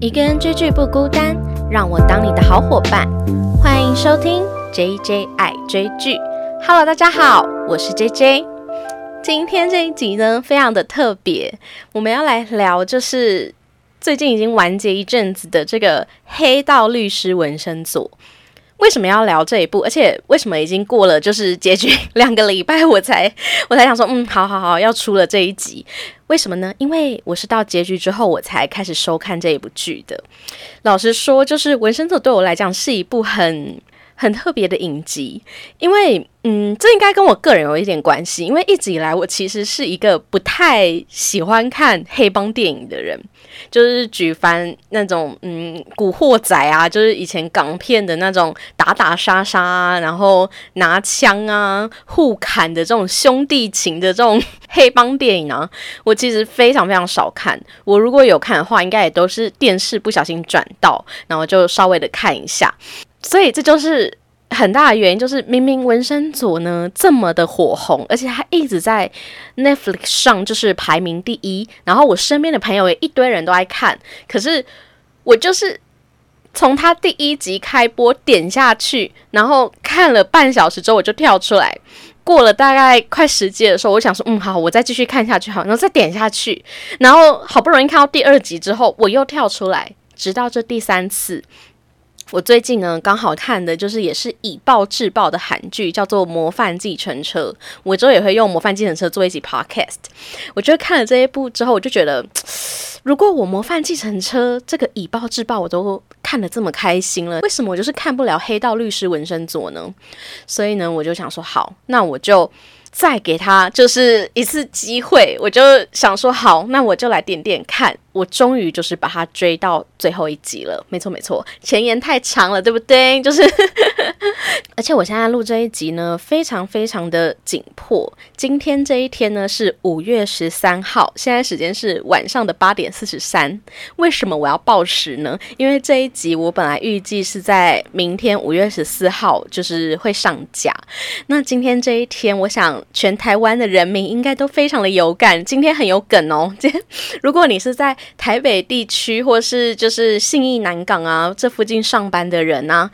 一个人追剧不孤单，让我当你的好伙伴。欢迎收听 JJ 爱追剧。Hello，大家好，我是 JJ。今天这一集呢，非常的特别，我们要来聊就是最近已经完结一阵子的这个《黑道律师纹身组》。为什么要聊这一部？而且为什么已经过了就是结局两个礼拜，我才 我才想说，嗯，好好好，要出了这一集。为什么呢？因为我是到结局之后我才开始收看这一部剧的。老实说，就是《纹身组》对我来讲是一部很很特别的影集，因为嗯，这应该跟我个人有一点关系。因为一直以来我其实是一个不太喜欢看黑帮电影的人。就是举凡那种嗯古惑仔啊，就是以前港片的那种打打杀杀，然后拿枪啊互砍的这种兄弟情的这种黑帮电影啊，我其实非常非常少看。我如果有看的话，应该也都是电视不小心转到，然后就稍微的看一下。所以这就是。很大的原因就是，明明纹身组呢这么的火红，而且他一直在 Netflix 上就是排名第一，然后我身边的朋友也一堆人都爱看，可是我就是从他第一集开播点下去，然后看了半小时之后我就跳出来，过了大概快十集的时候，我想说，嗯，好，我再继续看下去，好，然后再点下去，然后好不容易看到第二集之后，我又跳出来，直到这第三次。我最近呢，刚好看的就是也是以暴制暴的韩剧，叫做《模范计程车》。我之后也会用《模范计程车》做一集 podcast。我觉得看了这一部之后，我就觉得，如果我《模范计程车》这个以暴制暴我都看得这么开心了，为什么我就是看不了《黑道律师纹身组》呢？所以呢，我就想说，好，那我就。再给他就是一次机会，我就想说好，那我就来点点看。我终于就是把他追到最后一集了，没错没错，前言太长了，对不对？就是，而且我现在录这一集呢，非常非常的紧迫。今天这一天呢是五月十三号，现在时间是晚上的八点四十三。为什么我要报时呢？因为这一集我本来预计是在明天五月十四号就是会上架。那今天这一天，我想。全台湾的人民应该都非常的有感，今天很有梗哦。今 天如果你是在台北地区或是就是信义南港啊这附近上班的人呢，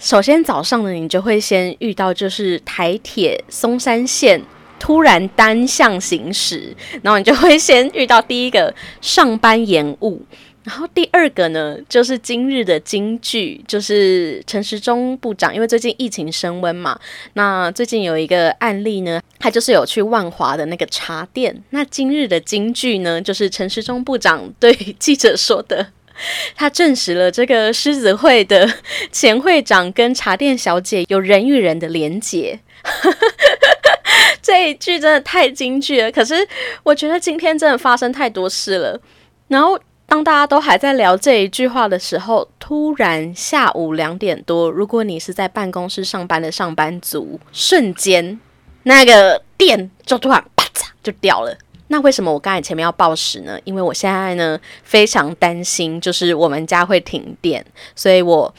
首先早上呢你就会先遇到就是台铁松山线突然单向行驶，然后你就会先遇到第一个上班延误。然后第二个呢，就是今日的金句，就是陈时中部长，因为最近疫情升温嘛，那最近有一个案例呢，他就是有去万华的那个茶店。那今日的金句呢，就是陈时中部长对记者说的，他证实了这个狮子会的 前会长跟茶店小姐有人与人的连结。这一句真的太京剧了，可是我觉得今天真的发生太多事了，然后。当大家都还在聊这一句话的时候，突然下午两点多，如果你是在办公室上班的上班族，瞬间那个电就突然啪嚓就掉了。那为什么我刚才前面要报时呢？因为我现在呢非常担心，就是我们家会停电，所以我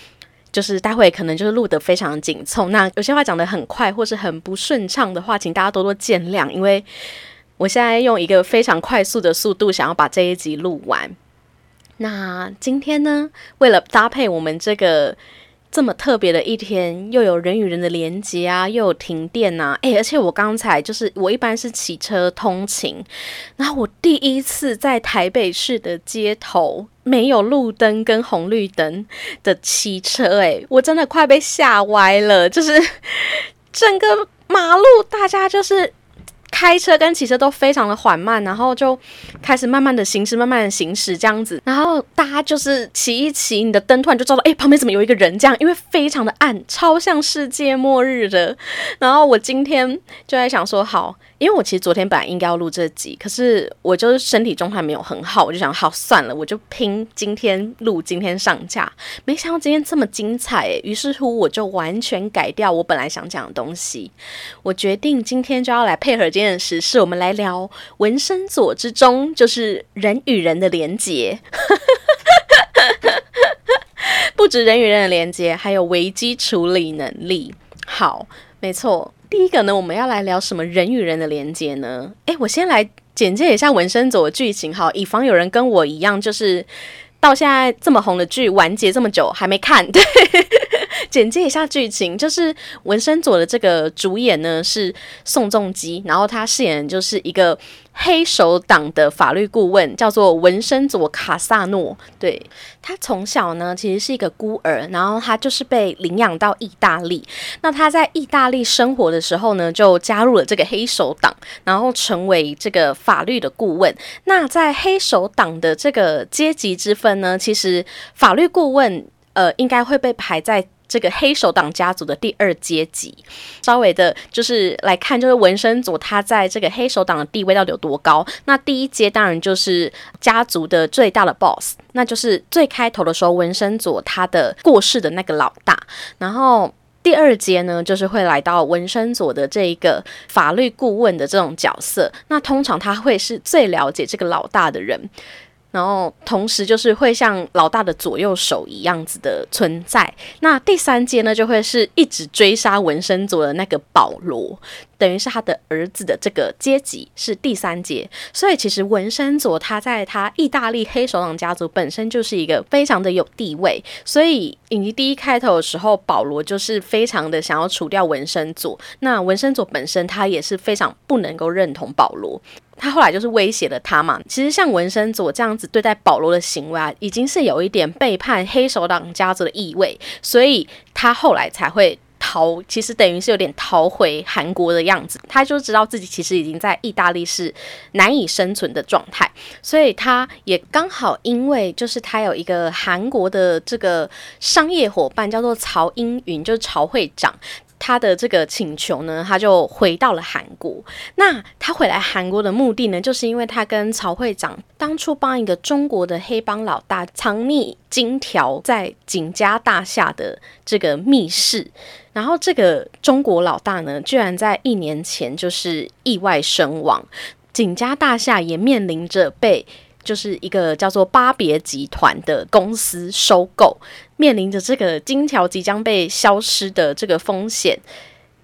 就是待会可能就是录得非常紧凑。那有些话讲得很快或是很不顺畅的话，请大家多多见谅，因为我现在用一个非常快速的速度想要把这一集录完。那今天呢，为了搭配我们这个这么特别的一天，又有人与人的连接啊，又有停电呐，诶，而且我刚才就是我一般是骑车通勤，然后我第一次在台北市的街头没有路灯跟红绿灯的骑车，诶，我真的快被吓歪了，就是整个马路大家就是。开车跟骑车都非常的缓慢，然后就开始慢慢的行驶，慢慢的行驶这样子，然后大家就是骑一骑，你的灯突然就照到，哎，旁边怎么有一个人这样？因为非常的暗，超像世界末日的。然后我今天就在想说，好。因为我其实昨天本来应该要录这集，可是我就是身体状态没有很好，我就想好算了，我就拼今天录，今天上架。没想到今天这么精彩，于是乎我就完全改掉我本来想讲的东西。我决定今天就要来配合今天的时事，我们来聊纹身左之中，就是人与人的连接。不止人与人的连接，还有危机处理能力。好，没错。第一个呢，我们要来聊什么人与人的连接呢？诶，我先来简介一下《纹身组》的剧情，好，以防有人跟我一样，就是到现在这么红的剧完结这么久还没看，对。简介一下剧情，就是纹身佐的这个主演呢是宋仲基，然后他饰演就是一个黑手党的法律顾问，叫做文森佐卡萨诺。对他从小呢其实是一个孤儿，然后他就是被领养到意大利。那他在意大利生活的时候呢，就加入了这个黑手党，然后成为这个法律的顾问。那在黑手党的这个阶级之分呢，其实法律顾问呃应该会被排在。这个黑手党家族的第二阶级，稍微的，就是来看，就是纹身组他在这个黑手党的地位到底有多高。那第一阶当然就是家族的最大的 boss，那就是最开头的时候纹身组他的过世的那个老大。然后第二阶呢，就是会来到纹身组的这一个法律顾问的这种角色。那通常他会是最了解这个老大的人。然后，同时就是会像老大的左右手一样子的存在。那第三阶呢，就会是一直追杀纹身族的那个保罗。等于是他的儿子的这个阶级是第三阶，所以其实文森佐他在他意大利黑手党家族本身就是一个非常的有地位，所以影集第一开头的时候，保罗就是非常的想要除掉文森佐。那文森佐本身他也是非常不能够认同保罗，他后来就是威胁了他嘛。其实像文森佐这样子对待保罗的行为啊，已经是有一点背叛黑手党家族的意味，所以他后来才会。逃，其实等于是有点逃回韩国的样子。他就知道自己其实已经在意大利是难以生存的状态，所以他也刚好因为就是他有一个韩国的这个商业伙伴叫做曹英云，就是曹会长。他的这个请求呢，他就回到了韩国。那他回来韩国的目的呢，就是因为他跟曹会长当初帮一个中国的黑帮老大藏匿金条在景家大厦的这个密室。然后这个中国老大呢，居然在一年前就是意外身亡。景家大厦也面临着被。就是一个叫做巴别集团的公司收购，面临着这个金条即将被消失的这个风险，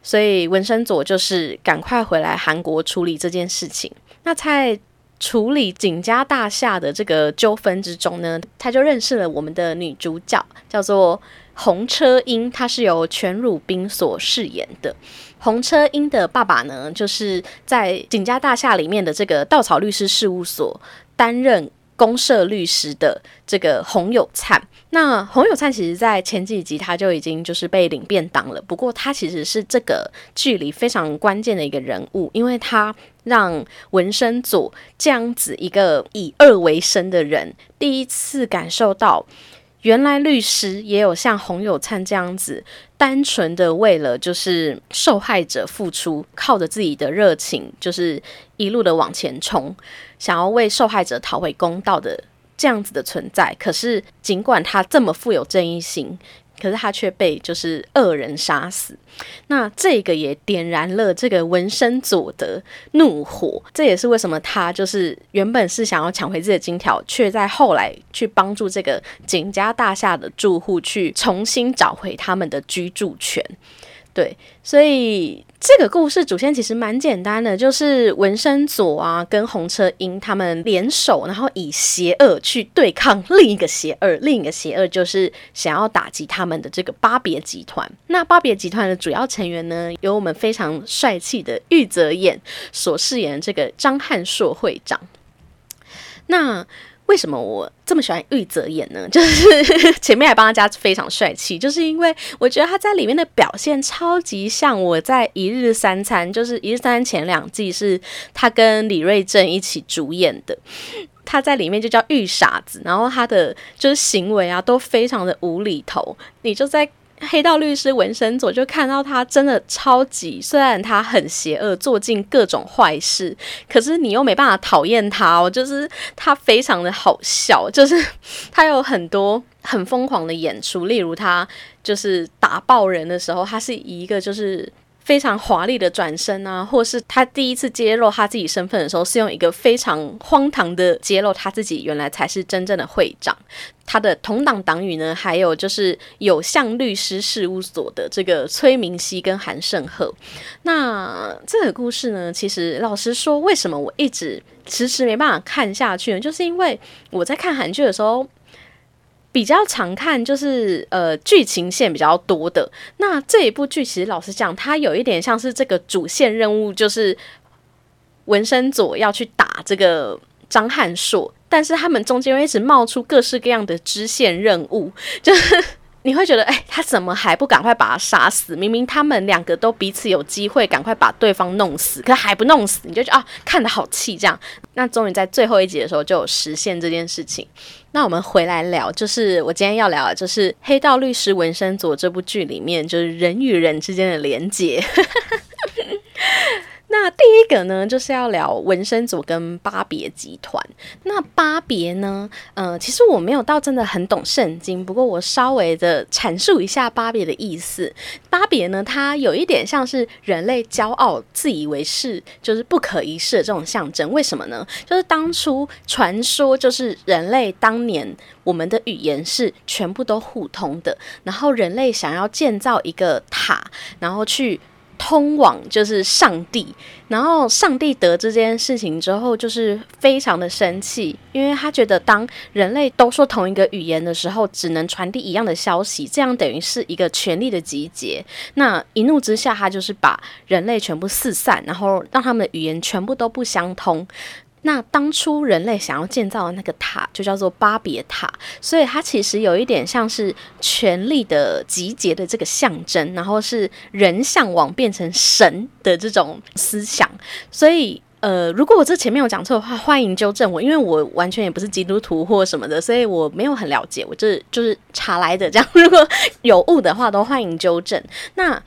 所以文森佐就是赶快回来韩国处理这件事情。那在处理景家大厦的这个纠纷之中呢，他就认识了我们的女主角，叫做洪车英，她是由全汝彬所饰演的。洪车英的爸爸呢，就是在景家大厦里面的这个稻草律师事务所。担任公社律师的这个洪有灿，那洪有灿其实在前几集他就已经就是被领便当了。不过他其实是这个剧里非常关键的一个人物，因为他让纹身组这样子一个以恶为生的人，第一次感受到。原来律师也有像洪有灿这样子，单纯的为了就是受害者付出，靠着自己的热情，就是一路的往前冲，想要为受害者讨回公道的这样子的存在。可是尽管他这么富有正义心。可是他却被就是恶人杀死，那这个也点燃了这个纹身佐的怒火。这也是为什么他就是原本是想要抢回自己的金条，却在后来去帮助这个景家大厦的住户去重新找回他们的居住权。对，所以这个故事主线其实蛮简单的，就是纹身佐啊跟红车英他们联手，然后以邪恶去对抗另一个邪恶，另一个邪恶就是想要打击他们的这个巴别集团。那巴别集团的主要成员呢，由我们非常帅气的玉泽演所饰演的这个张汉硕会长。那为什么我这么喜欢玉泽演呢？就是前面还帮他加非常帅气，就是因为我觉得他在里面的表现超级像我在《一日三餐》，就是《一日三餐》前两季是他跟李瑞镇一起主演的，他在里面就叫玉傻子，然后他的就是行为啊都非常的无厘头，你就在。黑道律师纹身佐就看到他真的超级，虽然他很邪恶，做尽各种坏事，可是你又没办法讨厌他哦。就是他非常的好笑，就是他有很多很疯狂的演出，例如他就是打爆人的时候，他是一个就是。非常华丽的转身啊，或是他第一次揭露他自己身份的时候，是用一个非常荒唐的揭露他自己原来才是真正的会长。他的同党党羽呢，还有就是有向律师事务所的这个崔明熙跟韩胜赫。那这个故事呢，其实老实说，为什么我一直迟迟没办法看下去呢？就是因为我在看韩剧的时候。比较常看就是呃剧情线比较多的。那这一部剧其实老实讲，它有一点像是这个主线任务，就是文森佐要去打这个张翰硕，但是他们中间一直冒出各式各样的支线任务，就是。你会觉得，哎，他怎么还不赶快把他杀死？明明他们两个都彼此有机会赶快把对方弄死，可还不弄死，你就觉得啊，看得好气这样。那终于在最后一集的时候就实现这件事情。那我们回来聊，就是我今天要聊的就是《黑道律师文森佐》这部剧里面，就是人与人之间的连结。那第一个呢，就是要聊纹身组跟巴别集团。那巴别呢，呃，其实我没有到真的很懂圣经，不过我稍微的阐述一下巴别的意思。巴别呢，它有一点像是人类骄傲、自以为是，就是不可一世的这种象征。为什么呢？就是当初传说，就是人类当年我们的语言是全部都互通的，然后人类想要建造一个塔，然后去。通往就是上帝，然后上帝得知这件事情之后，就是非常的生气，因为他觉得当人类都说同一个语言的时候，只能传递一样的消息，这样等于是一个权力的集结。那一怒之下，他就是把人类全部四散，然后让他们的语言全部都不相通。那当初人类想要建造的那个塔，就叫做巴别塔，所以它其实有一点像是权力的集结的这个象征，然后是人向往变成神的这种思想。所以，呃，如果我这前面有讲错的话，欢迎纠正我，因为我完全也不是基督徒或什么的，所以我没有很了解，我这就是查来的。这样，如果有误的话，都欢迎纠正。那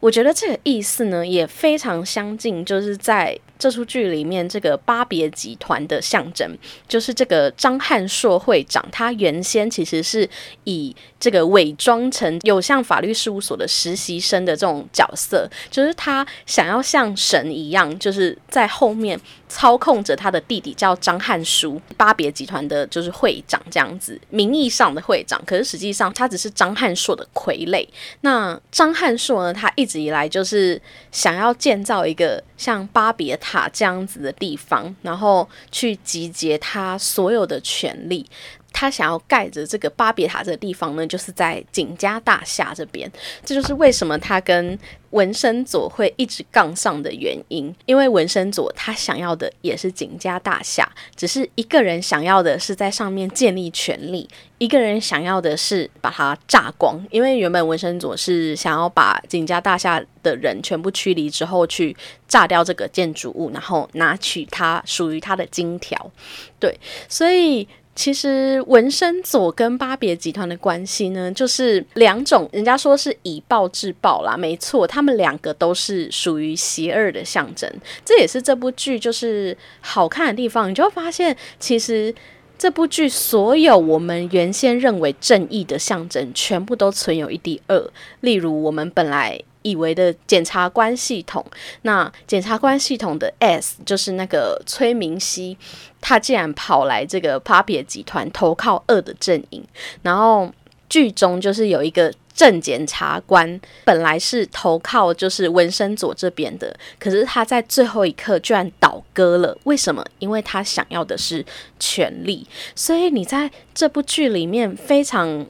我觉得这个意思呢，也非常相近，就是在。这出剧里面，这个巴别集团的象征就是这个张汉硕会长。他原先其实是以这个伪装成有像法律事务所的实习生的这种角色，就是他想要像神一样，就是在后面操控着他的弟弟叫张汉书，巴别集团的就是会长这样子，名义上的会长，可是实际上他只是张汉硕的傀儡。那张汉硕呢，他一直以来就是想要建造一个像巴别塔。塔这样子的地方，然后去集结他所有的权利。他想要盖着这个巴别塔这个地方呢，就是在景家大厦这边。这就是为什么他跟文森佐会一直杠上的原因。因为文森佐他想要的也是景家大厦，只是一个人想要的是在上面建立权力，一个人想要的是把它炸光。因为原本文森佐是想要把景家大厦的人全部驱离之后，去炸掉这个建筑物，然后拿取他属于他的金条。对，所以。其实文森佐跟巴别集团的关系呢，就是两种，人家说是以暴制暴啦，没错，他们两个都是属于邪恶的象征。这也是这部剧就是好看的地方，你就会发现，其实这部剧所有我们原先认为正义的象征，全部都存有一滴恶。例如，我们本来。以为的检察官系统，那检察官系统的 S 就是那个崔明熙，他竟然跑来这个 Papi 集团投靠二的阵营，然后剧中就是有一个正检察官，本来是投靠就是文森佐这边的，可是他在最后一刻居然倒戈了，为什么？因为他想要的是权力，所以你在这部剧里面非常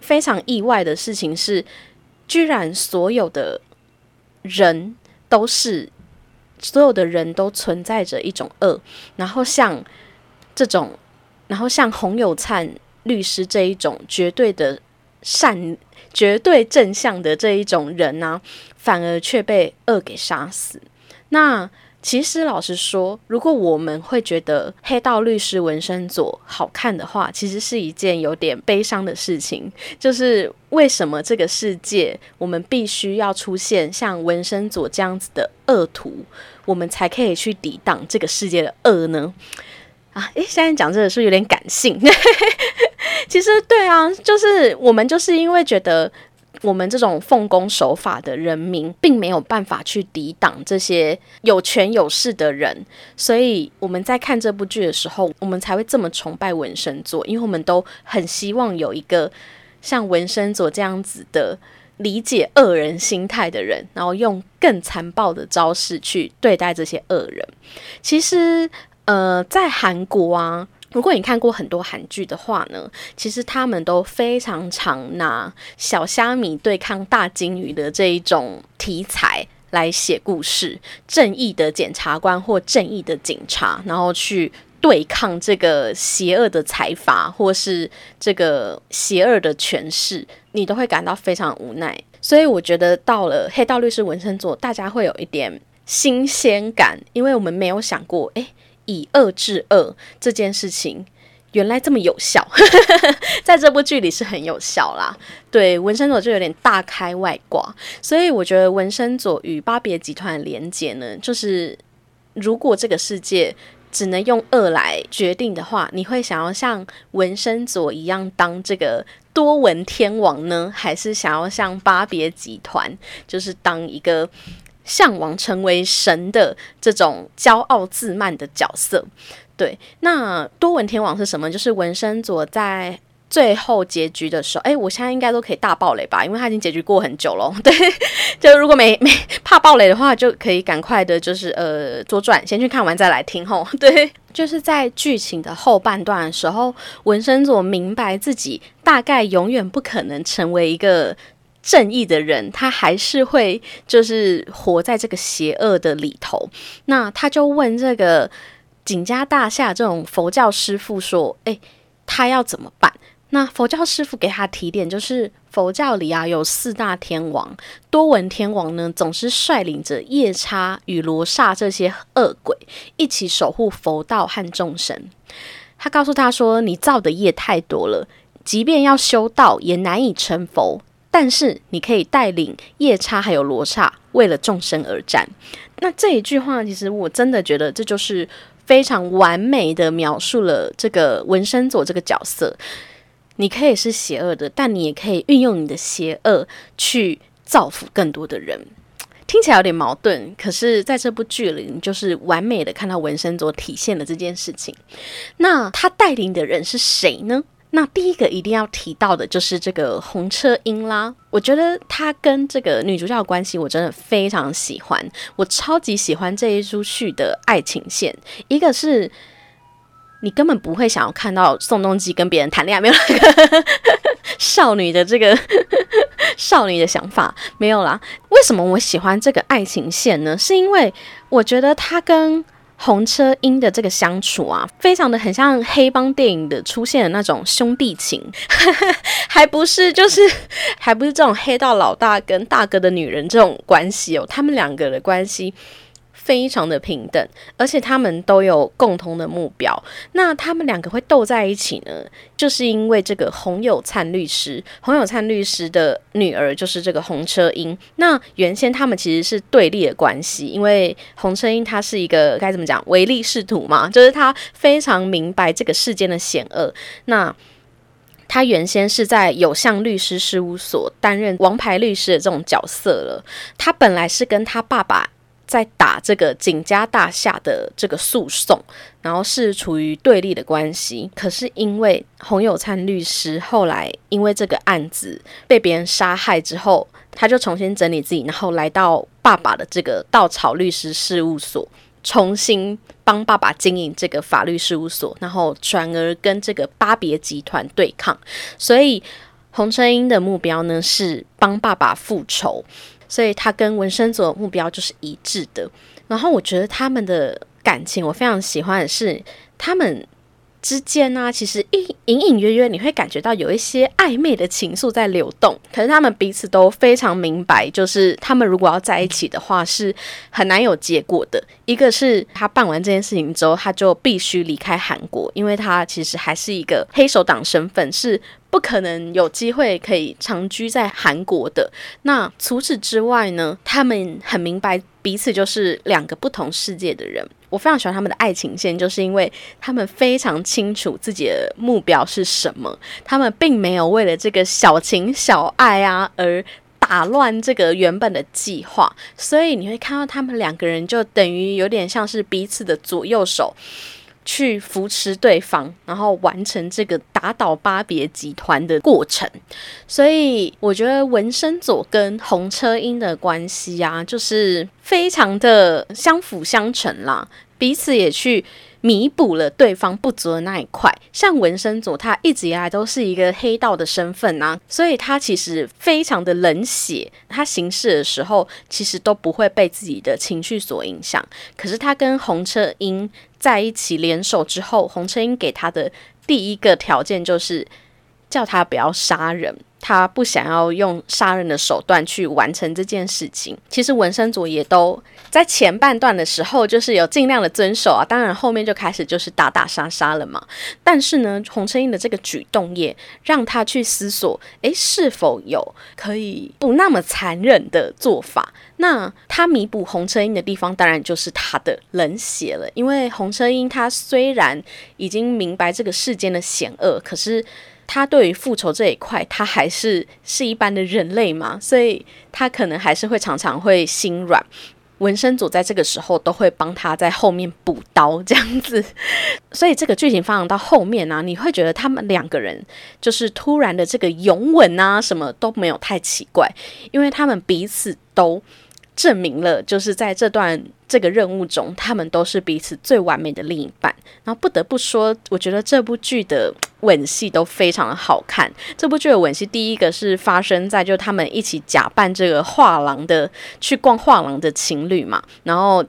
非常意外的事情是。居然所有的人都是，所有的人都存在着一种恶，然后像这种，然后像洪有灿律师这一种绝对的善、绝对正向的这一种人呢，反而却被恶给杀死。那。其实，老实说，如果我们会觉得《黑道律师纹身佐》好看的话，其实是一件有点悲伤的事情。就是为什么这个世界，我们必须要出现像纹身佐这样子的恶徒，我们才可以去抵挡这个世界的恶呢？啊，诶，现在讲这个是不是有点感性。其实，对啊，就是我们就是因为觉得。我们这种奉公守法的人民，并没有办法去抵挡这些有权有势的人，所以我们在看这部剧的时候，我们才会这么崇拜文森佐，因为我们都很希望有一个像文森佐这样子的理解恶人心态的人，然后用更残暴的招式去对待这些恶人。其实，呃，在韩国啊。如果你看过很多韩剧的话呢，其实他们都非常常拿小虾米对抗大金鱼的这一种题材来写故事，正义的检察官或正义的警察，然后去对抗这个邪恶的财阀或是这个邪恶的权势，你都会感到非常无奈。所以我觉得到了黑道律师文身座，大家会有一点新鲜感，因为我们没有想过，诶。以恶制恶这件事情原来这么有效，在这部剧里是很有效啦。对，纹身佐就有点大开外挂，所以我觉得纹身佐与巴别集团的连接呢，就是如果这个世界只能用恶来决定的话，你会想要像纹身佐一样当这个多闻天王呢，还是想要像巴别集团，就是当一个？向往成为神的这种骄傲自满的角色，对。那多闻天王是什么？就是纹身佐在最后结局的时候，哎，我现在应该都可以大爆雷吧，因为他已经结局过很久了。对，就如果没没怕爆雷的话，就可以赶快的，就是呃左转，先去看完再来听吼。对，就是在剧情的后半段的时候，纹身佐明白自己大概永远不可能成为一个。正义的人，他还是会就是活在这个邪恶的里头。那他就问这个景家大厦这种佛教师傅说：“诶，他要怎么办？”那佛教师傅给他提点，就是佛教里啊有四大天王，多闻天王呢总是率领着夜叉与罗刹这些恶鬼一起守护佛道和众生。他告诉他说：“你造的业太多了，即便要修道，也难以成佛。”但是你可以带领夜叉还有罗刹为了众生而战。那这一句话，其实我真的觉得这就是非常完美的描述了这个纹身佐这个角色。你可以是邪恶的，但你也可以运用你的邪恶去造福更多的人。听起来有点矛盾，可是在这部剧里，你就是完美的看到纹身佐体现了这件事情。那他带领的人是谁呢？那第一个一定要提到的就是这个红车音啦，我觉得他跟这个女主角的关系我真的非常喜欢，我超级喜欢这一出剧的爱情线。一个是你根本不会想要看到宋仲基跟别人谈恋爱，没有那个少女的这个少女的想法没有啦。为什么我喜欢这个爱情线呢？是因为我觉得他跟红车音的这个相处啊，非常的很像黑帮电影的出现的那种兄弟情，还不是就是还不是这种黑道老大跟大哥的女人这种关系哦，他们两个的关系。非常的平等，而且他们都有共同的目标。那他们两个会斗在一起呢，就是因为这个洪有灿律师，洪有灿律师的女儿就是这个洪车英。那原先他们其实是对立的关系，因为洪车英他是一个该怎么讲唯利是图嘛，就是他非常明白这个世间的险恶。那他原先是在有相律师事务所担任王牌律师的这种角色了。他本来是跟他爸爸。在打这个景家大厦的这个诉讼，然后是处于对立的关系。可是因为洪有灿律师后来因为这个案子被别人杀害之后，他就重新整理自己，然后来到爸爸的这个稻草律师事务所，重新帮爸爸经营这个法律事务所，然后转而跟这个巴别集团对抗。所以洪春英的目标呢是帮爸爸复仇。所以他跟文生组的目标就是一致的。然后我觉得他们的感情，我非常喜欢的是他们之间呢，其实隐隐隐约约你会感觉到有一些暧昧的情愫在流动。可是他们彼此都非常明白，就是他们如果要在一起的话，是很难有结果的。一个是他办完这件事情之后，他就必须离开韩国，因为他其实还是一个黑手党身份是。不可能有机会可以长居在韩国的。那除此之外呢？他们很明白彼此就是两个不同世界的人。我非常喜欢他们的爱情线，就是因为他们非常清楚自己的目标是什么。他们并没有为了这个小情小爱啊而打乱这个原本的计划。所以你会看到他们两个人就等于有点像是彼此的左右手。去扶持对方，然后完成这个打倒巴别集团的过程。所以我觉得文生佐跟红车英的关系啊，就是非常的相辅相成啦。彼此也去。弥补了对方不足的那一块，像纹身组，他一直以来都是一个黑道的身份啊，所以他其实非常的冷血，他行事的时候其实都不会被自己的情绪所影响。可是他跟红车英在一起联手之后，红车英给他的第一个条件就是叫他不要杀人。他不想要用杀人的手段去完成这件事情。其实纹身组也都在前半段的时候，就是有尽量的遵守啊。当然后面就开始就是打打杀杀了嘛。但是呢，洪承英的这个举动也让他去思索：诶，是否有可以不那么残忍的做法？那他弥补洪承英的地方，当然就是他的冷血了。因为洪承英他虽然已经明白这个世间的险恶，可是。他对于复仇这一块，他还是是一般的人类嘛，所以他可能还是会常常会心软。纹身组在这个时候都会帮他在后面补刀这样子，所以这个剧情发展到后面呢，你会觉得他们两个人就是突然的这个拥吻啊，什么都没有太奇怪，因为他们彼此都。证明了，就是在这段这个任务中，他们都是彼此最完美的另一半。然后不得不说，我觉得这部剧的吻戏都非常的好看。这部剧的吻戏，第一个是发生在就他们一起假扮这个画廊的去逛画廊的情侣嘛，然后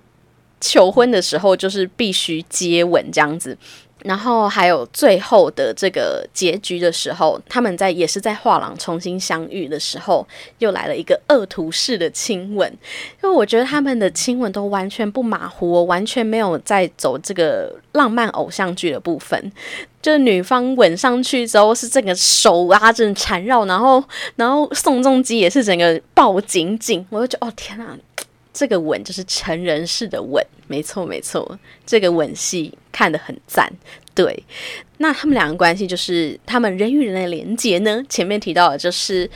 求婚的时候就是必须接吻这样子。然后还有最后的这个结局的时候，他们在也是在画廊重新相遇的时候，又来了一个恶徒式的亲吻。因为我觉得他们的亲吻都完全不马虎，完全没有在走这个浪漫偶像剧的部分。就是女方吻上去之后，是整个手啊，整缠绕，然后然后宋仲基也是整个抱紧紧，我就觉得哦天啊！这个吻就是成人式的吻，没错没错，这个吻戏看得很赞。对，那他们两个关系就是他们人与人的连接呢？前面提到的就是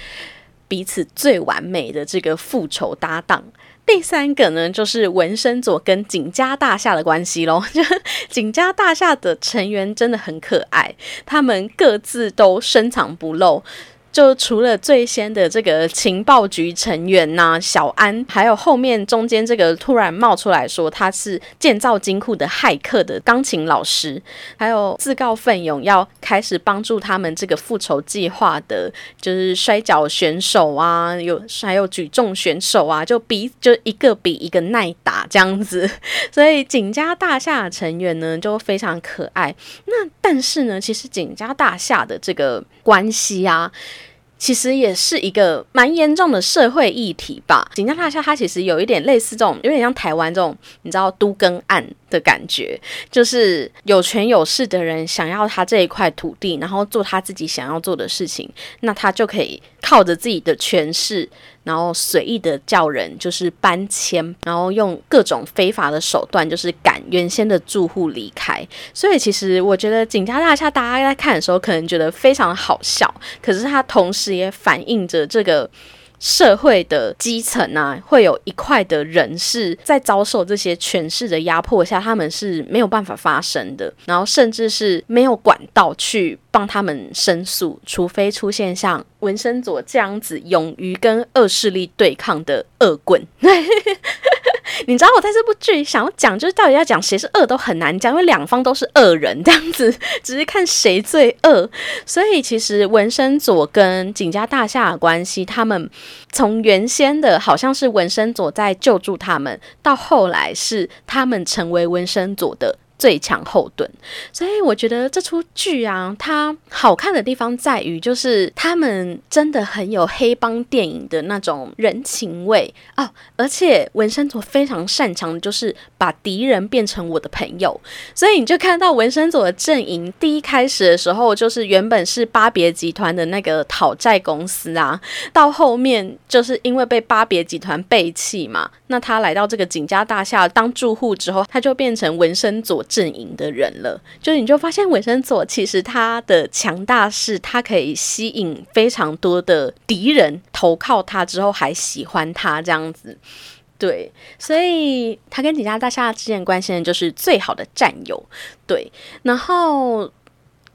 彼此最完美的这个复仇搭档。第三个呢，就是纹身佐跟景家大厦的关系喽。就 景家大厦的成员真的很可爱，他们各自都深藏不露。就除了最先的这个情报局成员呐，小安，还有后面中间这个突然冒出来说他是建造金库的骇客的钢琴老师，还有自告奋勇要开始帮助他们这个复仇计划的，就是摔跤选手啊，有还有举重选手啊，就比就一个比一个耐打这样子，所以景家大厦成员呢就非常可爱。那但是呢，其实景家大厦的这个关系啊。其实也是一个蛮严重的社会议题吧。锦江大厦它其实有一点类似这种，有点像台湾这种，你知道都更案的感觉，就是有权有势的人想要他这一块土地，然后做他自己想要做的事情，那他就可以靠着自己的权势。然后随意的叫人就是搬迁，然后用各种非法的手段就是赶原先的住户离开。所以其实我觉得景家大厦大家在看的时候可能觉得非常好笑，可是它同时也反映着这个。社会的基层啊，会有一块的人是在遭受这些权势的压迫下，他们是没有办法发声的，然后甚至是没有管道去帮他们申诉，除非出现像文森佐这样子勇于跟恶势力对抗的恶棍。你知道我在这部剧想要讲，就是到底要讲谁是恶都很难讲，因为两方都是恶人这样子，只是看谁最恶。所以其实文生佐跟景家大厦的关系，他们从原先的好像是文生佐在救助他们，到后来是他们成为文生佐的。最强后盾，所以我觉得这出剧啊，它好看的地方在于，就是他们真的很有黑帮电影的那种人情味哦。而且文森佐非常擅长的就是把敌人变成我的朋友，所以你就看到文森佐的阵营，第一开始的时候就是原本是巴别集团的那个讨债公司啊，到后面就是因为被巴别集团背弃嘛，那他来到这个景家大厦当住户之后，他就变成文森佐。阵营的人了，就你就发现尾生佐其实他的强大是，他可以吸引非常多的敌人投靠他之后还喜欢他这样子，对，所以他跟几家大厦之间关系呢，就是最好的战友，对，然后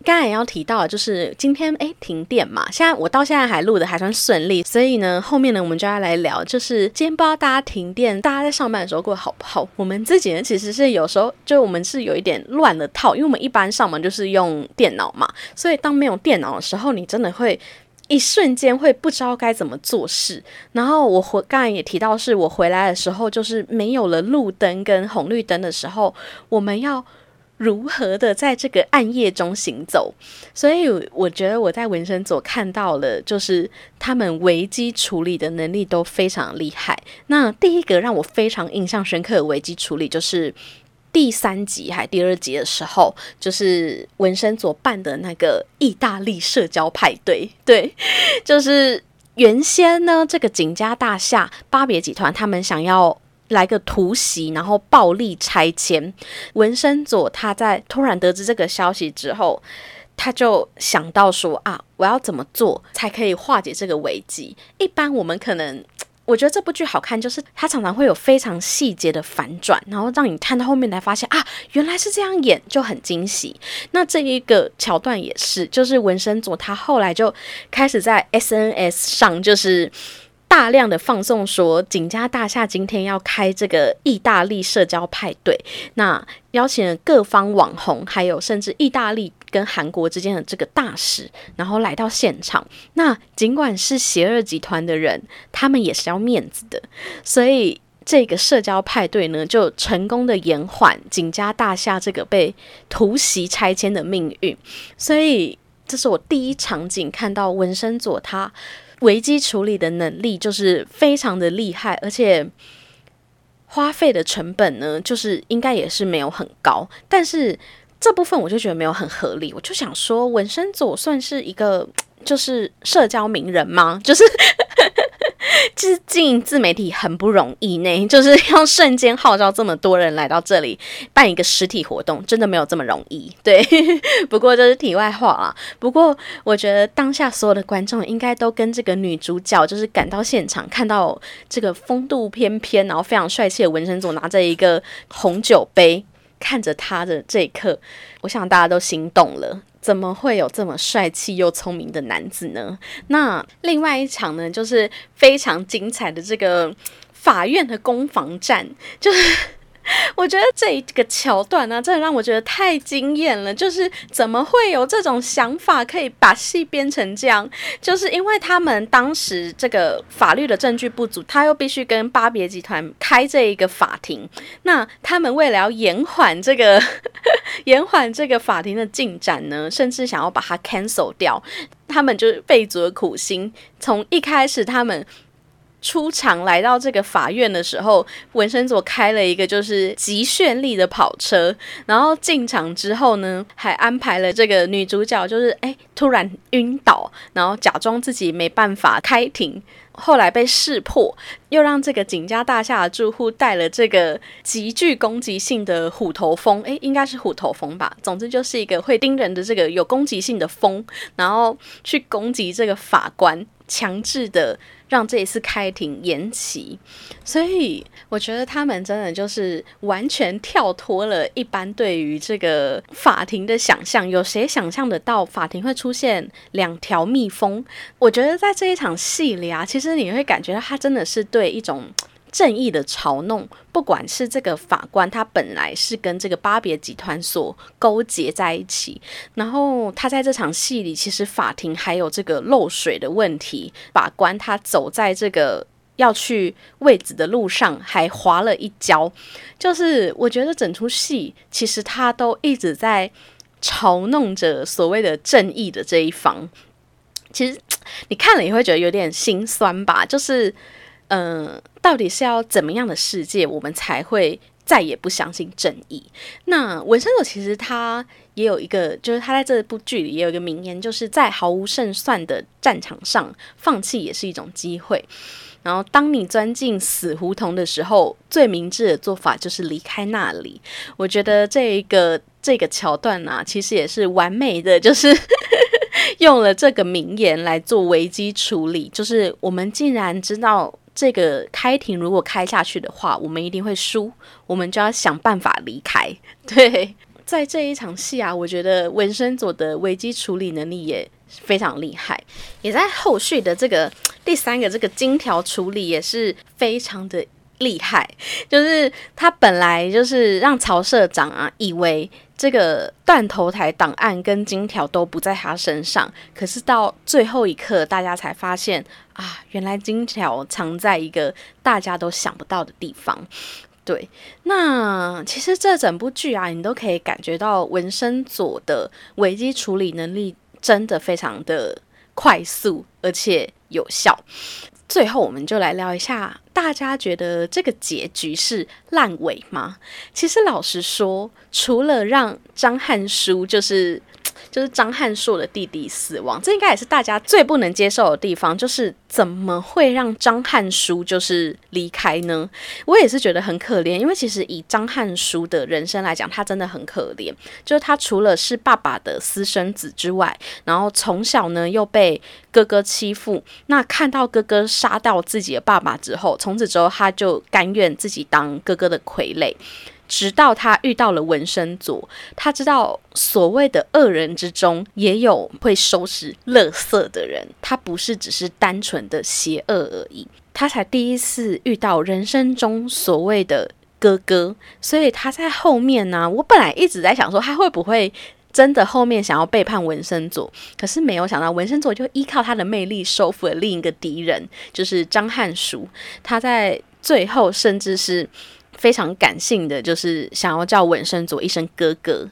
刚才也要提到，就是今天诶停电嘛，现在我到现在还录的还算顺利，所以呢后面呢我们就要来聊，就是今天不知道大家停电，大家在上班的时候过得好不好？我们自己呢其实是有时候就我们是有一点乱了套，因为我们一般上门就是用电脑嘛，所以当没有电脑的时候，你真的会。一瞬间会不知道该怎么做事，然后我回刚才也提到，是我回来的时候，就是没有了路灯跟红绿灯的时候，我们要如何的在这个暗夜中行走？所以我觉得我在纹身组看到了，就是他们危机处理的能力都非常厉害。那第一个让我非常印象深刻的危机处理就是。第三集还第二集的时候，就是纹身所办的那个意大利社交派对。对，就是原先呢，这个景家大厦巴别集团他们想要来个突袭，然后暴力拆迁。纹身佐他在突然得知这个消息之后，他就想到说啊，我要怎么做才可以化解这个危机？一般我们可能。我觉得这部剧好看，就是它常常会有非常细节的反转，然后让你看到后面才发现啊，原来是这样演，就很惊喜。那这一个桥段也是，就是纹身组他后来就开始在 SNS 上就是大量的放送说景家大厦今天要开这个意大利社交派对，那邀请了各方网红，还有甚至意大利。跟韩国之间的这个大使，然后来到现场。那尽管是邪恶集团的人，他们也是要面子的，所以这个社交派对呢，就成功的延缓景家大厦这个被突袭拆迁的命运。所以，这是我第一场景看到纹身佐他危机处理的能力，就是非常的厉害，而且花费的成本呢，就是应该也是没有很高，但是。这部分我就觉得没有很合理，我就想说，纹身佐算是一个就是社交名人吗？就是就是经营自媒体很不容易呢，就是要瞬间号召这么多人来到这里办一个实体活动，真的没有这么容易。对，不过这是题外话啦。不过我觉得当下所有的观众应该都跟这个女主角就是赶到现场，看到这个风度翩翩，然后非常帅气的纹身组拿着一个红酒杯。看着他的这一刻，我想大家都心动了。怎么会有这么帅气又聪明的男子呢？那另外一场呢，就是非常精彩的这个法院的攻防战，就是。我觉得这一个桥段呢，真的让我觉得太惊艳了。就是怎么会有这种想法，可以把戏编成这样？就是因为他们当时这个法律的证据不足，他又必须跟巴别集团开这一个法庭。那他们为了要延缓这个 延缓这个法庭的进展呢，甚至想要把它 cancel 掉，他们就是费足了苦心。从一开始，他们。出场来到这个法院的时候，纹身佐开了一个就是极绚丽的跑车，然后进场之后呢，还安排了这个女主角就是哎突然晕倒，然后假装自己没办法开庭，后来被识破，又让这个景家大厦的住户带了这个极具攻击性的虎头蜂，哎，应该是虎头蜂吧，总之就是一个会叮人的这个有攻击性的蜂，然后去攻击这个法官，强制的。让这一次开庭延期，所以我觉得他们真的就是完全跳脱了一般对于这个法庭的想象。有谁想象得到法庭会出现两条蜜蜂？我觉得在这一场戏里啊，其实其实你会感觉到他真的是对一种。正义的嘲弄，不管是这个法官，他本来是跟这个巴别集团所勾结在一起，然后他在这场戏里，其实法庭还有这个漏水的问题，法官他走在这个要去位置的路上还滑了一跤，就是我觉得整出戏其实他都一直在嘲弄着所谓的正义的这一方，其实你看了也会觉得有点心酸吧，就是。嗯，到底是要怎么样的世界，我们才会再也不相信正义？那文森佐其实他也有一个，就是他在这部剧里也有一个名言，就是在毫无胜算的战场上，放弃也是一种机会。然后，当你钻进死胡同的时候，最明智的做法就是离开那里。我觉得这一个这个桥段啊，其实也是完美的，就是 用了这个名言来做危机处理。就是我们竟然知道。这个开庭如果开下去的话，我们一定会输，我们就要想办法离开。对，在这一场戏啊，我觉得文生佐的危机处理能力也非常厉害，也在后续的这个第三个这个金条处理也是非常的厉害。就是他本来就是让曹社长啊，以为这个断头台档案跟金条都不在他身上，可是到最后一刻，大家才发现啊，原来金条藏在一个大家都想不到的地方。对，那其实这整部剧啊，你都可以感觉到文生佐的危机处理能力真的非常的快速，而且有效。最后，我们就来聊一下，大家觉得这个结局是烂尾吗？其实老实说，除了让张翰书就是。就是张翰硕的弟弟死亡，这应该也是大家最不能接受的地方。就是怎么会让张翰书就是离开呢？我也是觉得很可怜，因为其实以张翰书的人生来讲，他真的很可怜。就是他除了是爸爸的私生子之外，然后从小呢又被哥哥欺负。那看到哥哥杀掉自己的爸爸之后，从此之后他就甘愿自己当哥哥的傀儡。直到他遇到了文生佐，他知道所谓的恶人之中也有会收拾垃圾的人，他不是只是单纯的邪恶而已。他才第一次遇到人生中所谓的哥哥，所以他在后面呢。我本来一直在想说，他会不会真的后面想要背叛文生佐，可是没有想到文生佐就依靠他的魅力收服了另一个敌人，就是张汉书。他在最后甚至是。非常感性的，就是想要叫文生佐一声哥哥，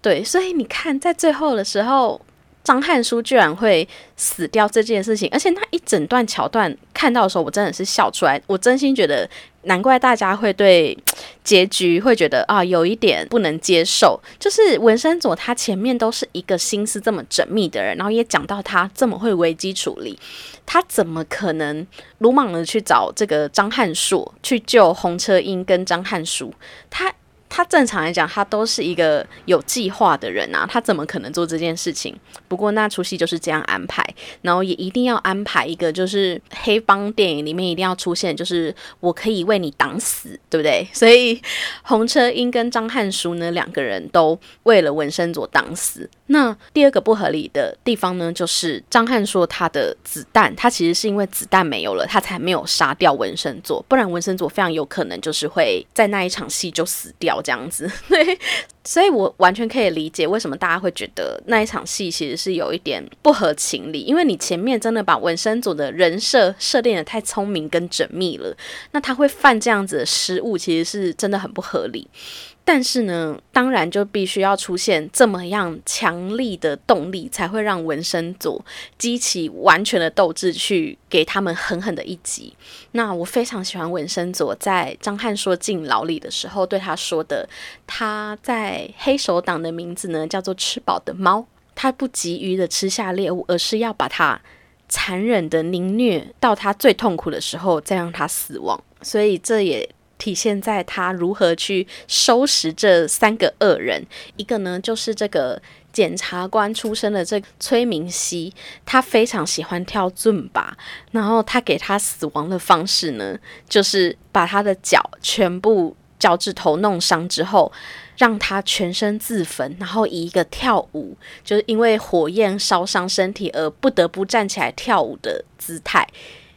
对，所以你看，在最后的时候，张翰书居然会死掉这件事情，而且那一整段桥段看到的时候，我真的是笑出来，我真心觉得。难怪大家会对结局会觉得啊有一点不能接受，就是文生佐他前面都是一个心思这么缜密的人，然后也讲到他这么会危机处理，他怎么可能鲁莽的去找这个张翰硕去救红车英跟张翰书？他。他正常来讲，他都是一个有计划的人啊，他怎么可能做这件事情？不过那出戏就是这样安排，然后也一定要安排一个，就是黑帮电影里面一定要出现，就是我可以为你挡死，对不对？所以红车英跟张汉书呢，两个人都为了纹身佐挡死。那第二个不合理的地方呢，就是张翰说他的子弹，他其实是因为子弹没有了，他才没有杀掉纹身佐，不然纹身佐非常有可能就是会在那一场戏就死掉。这样子，对，所以我完全可以理解为什么大家会觉得那一场戏其实是有一点不合情理，因为你前面真的把纹身组的人设设定的太聪明跟缜密了，那他会犯这样子的失误，其实是真的很不合理。但是呢，当然就必须要出现这么样强力的动力，才会让纹身组激起完全的斗志，去给他们狠狠的一击。那我非常喜欢纹身组在张翰说进牢里的时候对他说的，他在黑手党的名字呢叫做吃饱的猫，他不急于的吃下猎物，而是要把它残忍的凌虐到他最痛苦的时候，再让他死亡。所以这也。体现在他如何去收拾这三个恶人。一个呢，就是这个检察官出身的这崔明熙，他非常喜欢跳尊巴，然后他给他死亡的方式呢，就是把他的脚全部脚趾头弄伤之后，让他全身自焚，然后以一个跳舞，就是因为火焰烧伤身体而不得不站起来跳舞的姿态。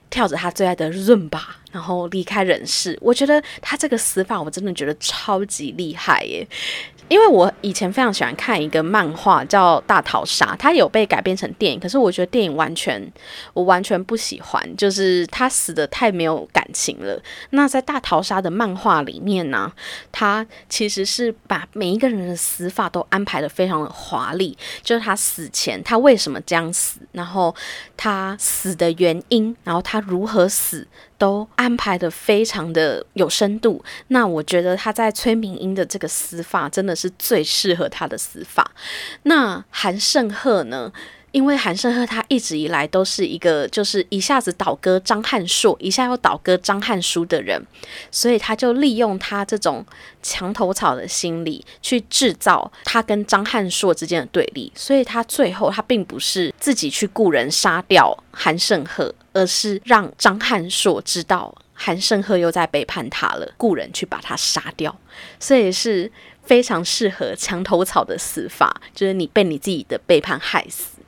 跳着他最爱的润吧，然后离开人世。我觉得他这个死法，我真的觉得超级厉害耶。因为我以前非常喜欢看一个漫画叫《大逃杀》，它有被改编成电影，可是我觉得电影完全我完全不喜欢，就是他死的太没有感情了。那在《大逃杀》的漫画里面呢，他其实是把每一个人的死法都安排的非常的华丽，就是他死前他为什么这样死，然后他死的原因，然后他如何死。都安排的非常的有深度，那我觉得他在崔明英的这个死法真的是最适合他的死法。那韩胜赫呢？因为韩胜赫他一直以来都是一个就是一下子倒戈张翰硕，一下又倒戈张翰书的人，所以他就利用他这种墙头草的心理去制造他跟张翰硕之间的对立。所以他最后他并不是自己去雇人杀掉韩胜赫，而是让张翰硕知道韩胜赫又在背叛他了，雇人去把他杀掉。所以是非常适合墙头草的死法，就是你被你自己的背叛害死。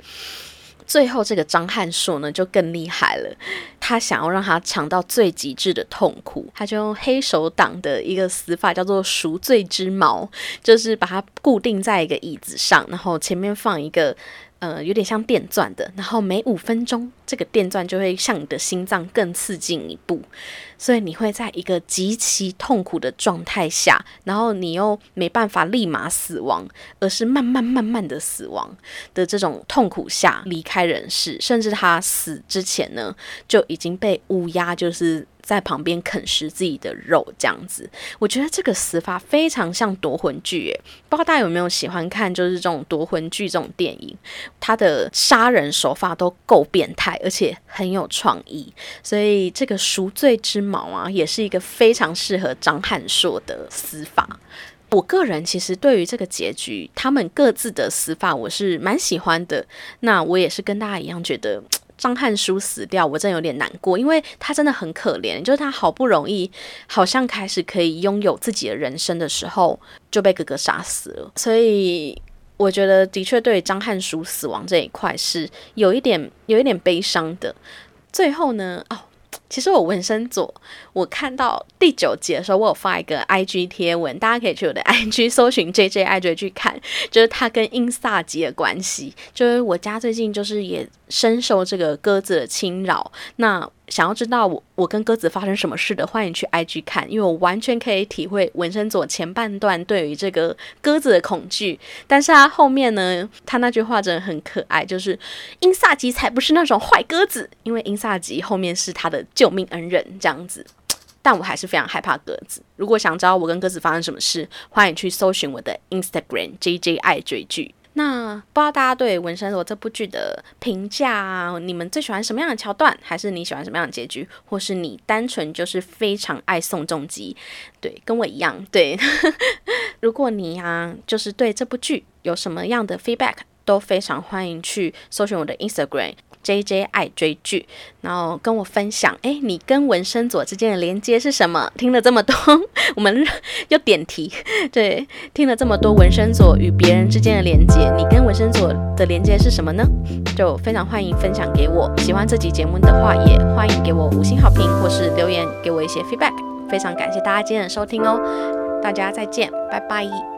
最后，这个张翰硕呢就更厉害了，他想要让他尝到最极致的痛苦，他就用黑手党的一个死法叫做赎罪之矛，就是把它固定在一个椅子上，然后前面放一个。呃，有点像电钻的，然后每五分钟，这个电钻就会向你的心脏更刺进一步，所以你会在一个极其痛苦的状态下，然后你又没办法立马死亡，而是慢慢慢慢的死亡的这种痛苦下离开人世，甚至他死之前呢，就已经被乌鸦就是。在旁边啃食自己的肉，这样子，我觉得这个死法非常像夺魂剧，诶，不知道大家有没有喜欢看，就是这种夺魂剧这种电影，它的杀人手法都够变态，而且很有创意，所以这个赎罪之啊，也是一个非常适合张翰硕的死法。我个人其实对于这个结局，他们各自的死法，我是蛮喜欢的。那我也是跟大家一样觉得。张翰书死掉，我真有点难过，因为他真的很可怜，就是他好不容易好像开始可以拥有自己的人生的时候，就被哥哥杀死了。所以我觉得，的确对张翰书死亡这一块是有一点有一点悲伤的。最后呢，哦。其实我纹身左，我看到第九集的时候，我有发一个 IG 贴文，大家可以去我的 IG 搜寻 JJ 爱追剧看，就是他跟英萨吉的关系。就是我家最近就是也深受这个鸽子的侵扰，那。想要知道我我跟鸽子发生什么事的，欢迎去 IG 看，因为我完全可以体会纹身左前半段对于这个鸽子的恐惧，但是他后面呢，他那句话真的很可爱，就是英萨吉才不是那种坏鸽子，因为英萨吉后面是他的救命恩人这样子，但我还是非常害怕鸽子。如果想知道我跟鸽子发生什么事，欢迎去搜寻我的 Instagram JJ 爱追剧。那不知道大家对《纹身罗》这部剧的评价啊？你们最喜欢什么样的桥段？还是你喜欢什么样的结局？或是你单纯就是非常爱宋仲基？对，跟我一样。对，如果你呀，就是对这部剧有什么样的 feedback，都非常欢迎去搜寻我的 Instagram。J J 爱追剧，然后跟我分享，哎，你跟纹身左之间的连接是什么？听了这么多，我们 又点题，对，听了这么多纹身左与别人之间的连接，你跟纹身左的连接是什么呢？就非常欢迎分享给我。喜欢这集节目的话，也欢迎给我五星好评或是留言给我一些 feedback。非常感谢大家今天的收听哦，大家再见，拜拜。